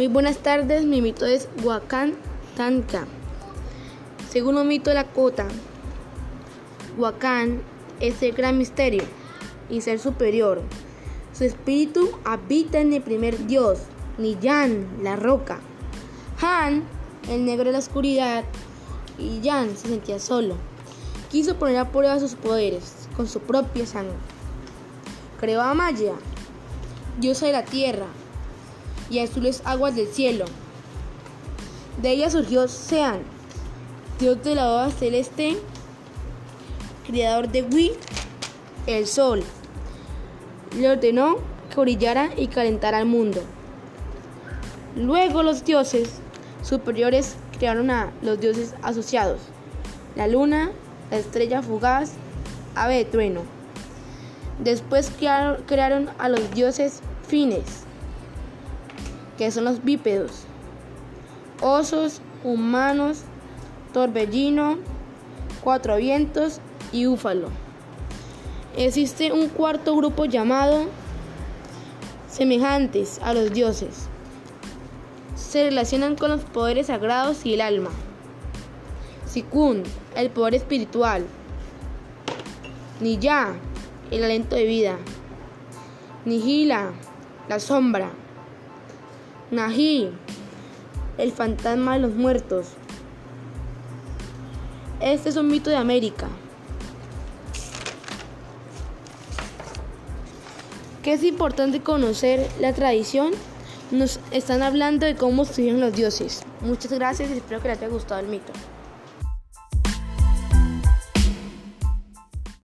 Muy buenas tardes, mi mito es Huacán Tanca. Según un mito de la cota, Huacán es el gran misterio y ser superior. Su espíritu habita en el primer dios, Niyan, la roca. Han, el negro de la oscuridad, y Yan se sentía solo. Quiso poner a prueba sus poderes con su propia sangre. Creó a Maya, diosa de la tierra, y azules aguas del cielo. De ella surgió Sean, dios de la boda celeste, creador de Wi, el sol. Le ordenó que brillara y calentara al mundo. Luego los dioses superiores crearon a los dioses asociados, la luna, la estrella fugaz, ave de trueno. Después crearon a los dioses fines, que son los bípedos, osos, humanos, torbellino, cuatro vientos y úfalo. Existe un cuarto grupo llamado semejantes a los dioses. Se relacionan con los poderes sagrados y el alma. Sikun, el poder espiritual. Niya, el aliento de vida. Nihila, la sombra. Nahi, el fantasma de los muertos. Este es un mito de América. Que es importante conocer la tradición. Nos están hablando de cómo estuvieron los dioses. Muchas gracias y espero que les haya gustado el mito.